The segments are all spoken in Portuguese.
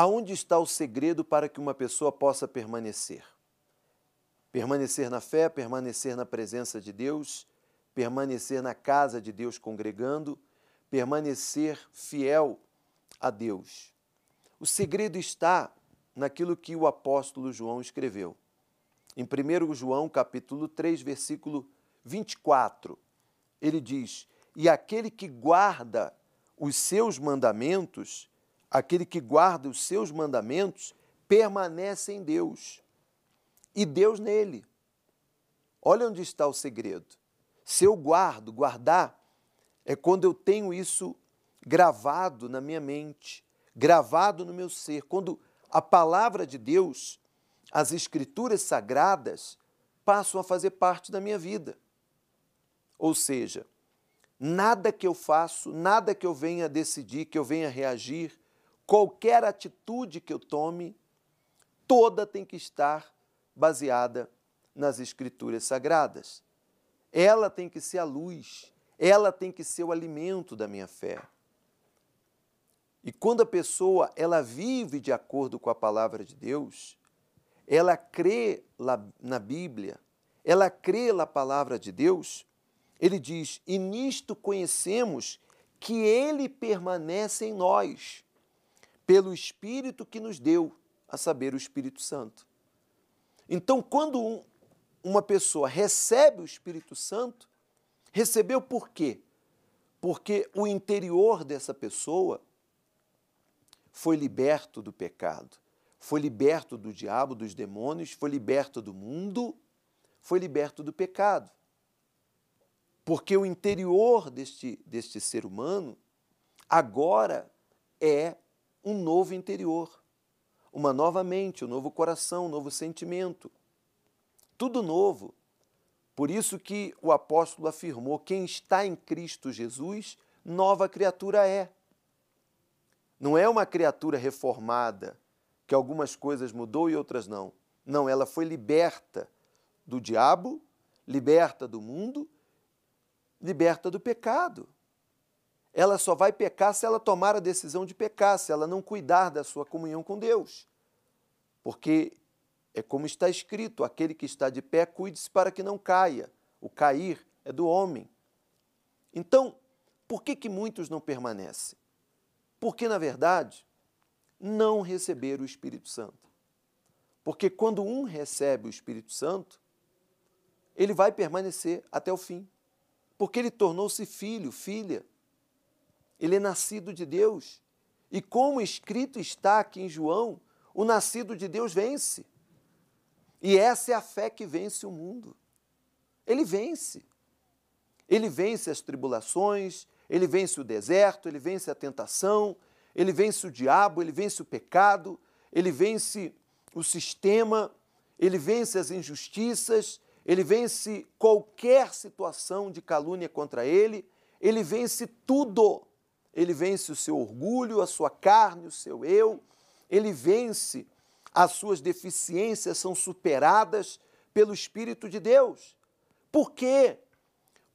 Aonde está o segredo para que uma pessoa possa permanecer? Permanecer na fé, permanecer na presença de Deus, permanecer na casa de Deus congregando, permanecer fiel a Deus. O segredo está naquilo que o apóstolo João escreveu. Em 1 João, capítulo 3, versículo 24, ele diz: "E aquele que guarda os seus mandamentos, aquele que guarda os seus mandamentos, permanece em Deus e Deus nele." Olha onde está o segredo. Se eu guardo, guardar é quando eu tenho isso gravado na minha mente, gravado no meu ser, quando a palavra de Deus, as escrituras sagradas, passam a fazer parte da minha vida. Ou seja, nada que eu faço, nada que eu venha decidir, que eu venha reagir, qualquer atitude que eu tome, toda tem que estar baseada nas escrituras sagradas. Ela tem que ser a luz, ela tem que ser o alimento da minha fé. E quando a pessoa ela vive de acordo com a palavra de Deus, ela crê na Bíblia, ela crê na palavra de Deus, ele diz: "E nisto conhecemos que ele permanece em nós, pelo espírito que nos deu, a saber, o Espírito Santo". Então, quando um, uma pessoa recebe o Espírito Santo, recebeu por quê? Porque o interior dessa pessoa foi liberto do pecado, foi liberto do diabo, dos demônios, foi liberto do mundo, foi liberto do pecado. Porque o interior deste, deste ser humano agora é um novo interior, uma nova mente, um novo coração, um novo sentimento. Tudo novo. Por isso que o apóstolo afirmou: quem está em Cristo Jesus, nova criatura é. Não é uma criatura reformada, que algumas coisas mudou e outras não. Não, ela foi liberta do diabo, liberta do mundo, liberta do pecado. Ela só vai pecar se ela tomar a decisão de pecar, se ela não cuidar da sua comunhão com Deus. Porque é como está escrito: aquele que está de pé, cuide-se para que não caia. O cair é do homem. Então, por que, que muitos não permanecem? Porque, na verdade, não receberam o Espírito Santo. Porque quando um recebe o Espírito Santo, ele vai permanecer até o fim. Porque ele tornou-se filho, filha. Ele é nascido de Deus. E como escrito está aqui em João, o nascido de Deus vence. E essa é a fé que vence o mundo. Ele vence. Ele vence as tribulações, ele vence o deserto, ele vence a tentação, ele vence o diabo, ele vence o pecado, ele vence o sistema, ele vence as injustiças, ele vence qualquer situação de calúnia contra ele, ele vence tudo. Ele vence o seu orgulho, a sua carne, o seu eu, ele vence as suas deficiências, são superadas pelo Espírito de Deus. Por quê?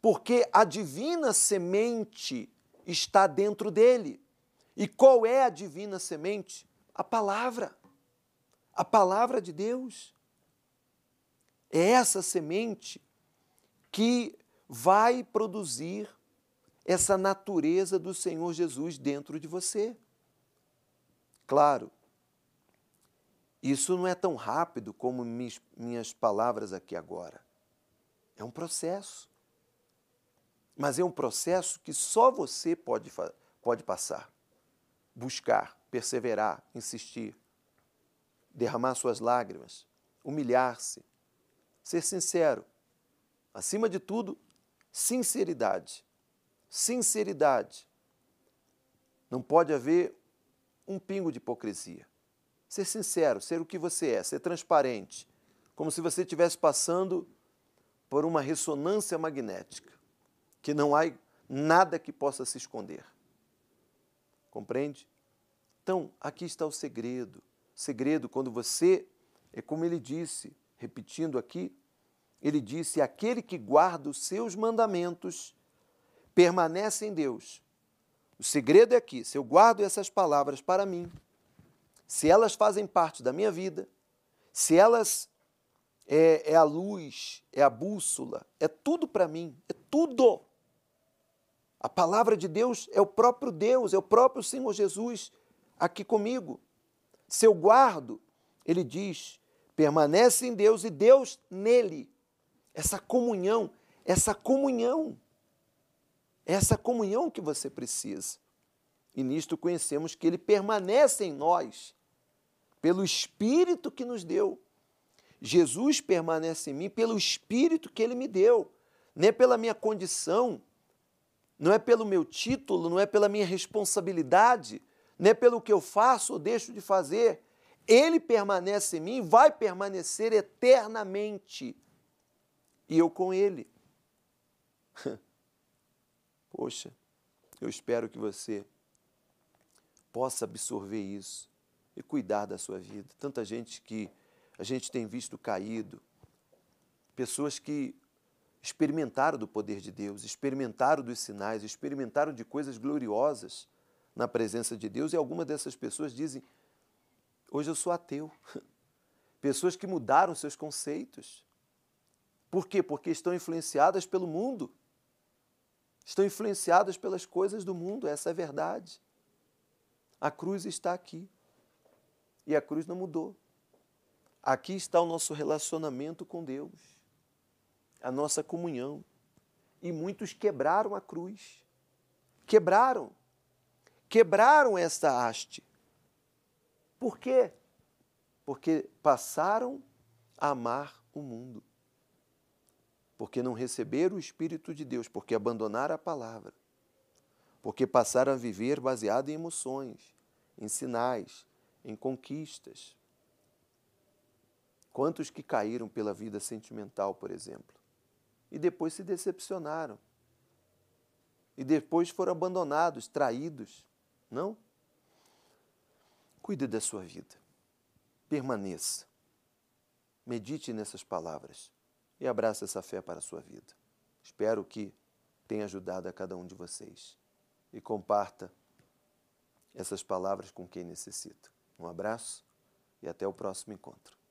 porque a divina semente está dentro dele. E qual é a divina semente? A palavra. A palavra de Deus. É essa semente que vai produzir essa natureza do Senhor Jesus dentro de você. Claro, isso não é tão rápido como minhas palavras aqui agora. É um processo. Mas é um processo que só você pode, pode passar. Buscar, perseverar, insistir, derramar suas lágrimas, humilhar-se, ser sincero. Acima de tudo, sinceridade. Sinceridade. Não pode haver um pingo de hipocrisia. Ser sincero, ser o que você é, ser transparente, como se você estivesse passando por uma ressonância magnética que não há nada que possa se esconder. Compreende? Então, aqui está o segredo. Segredo, quando você, é como ele disse, repetindo aqui, ele disse: aquele que guarda os seus mandamentos permanece em Deus. O segredo é aqui: se eu guardo essas palavras para mim, se elas fazem parte da minha vida, se elas é, é a luz, é a bússola, é tudo para mim, é tudo. A palavra de Deus é o próprio Deus, é o próprio Senhor Jesus aqui comigo. Se eu guardo, ele diz, permanece em Deus e Deus nele. Essa comunhão, essa comunhão, essa comunhão que você precisa. E nisto conhecemos que ele permanece em nós, pelo Espírito que nos deu. Jesus permanece em mim pelo Espírito que ele me deu, não é pela minha condição, não é pelo meu título, não é pela minha responsabilidade, não é pelo que eu faço ou deixo de fazer. Ele permanece em mim, vai permanecer eternamente. E eu com ele. Poxa, eu espero que você possa absorver isso e cuidar da sua vida. Tanta gente que a gente tem visto caído, pessoas que experimentaram do poder de Deus, experimentaram dos sinais, experimentaram de coisas gloriosas na presença de Deus, e algumas dessas pessoas dizem: Hoje eu sou ateu. Pessoas que mudaram seus conceitos. Por quê? Porque estão influenciadas pelo mundo. Estão influenciadas pelas coisas do mundo, essa é a verdade. A cruz está aqui. E a cruz não mudou. Aqui está o nosso relacionamento com Deus, a nossa comunhão. E muitos quebraram a cruz. Quebraram. Quebraram esta haste. Por quê? Porque passaram a amar o mundo. Porque não receberam o Espírito de Deus, porque abandonaram a palavra porque passaram a viver baseado em emoções, em sinais, em conquistas. Quantos que caíram pela vida sentimental, por exemplo, e depois se decepcionaram, e depois foram abandonados, traídos, não? Cuide da sua vida, permaneça, medite nessas palavras e abrace essa fé para a sua vida. Espero que tenha ajudado a cada um de vocês e comparta essas palavras com quem necessita. Um abraço e até o próximo encontro.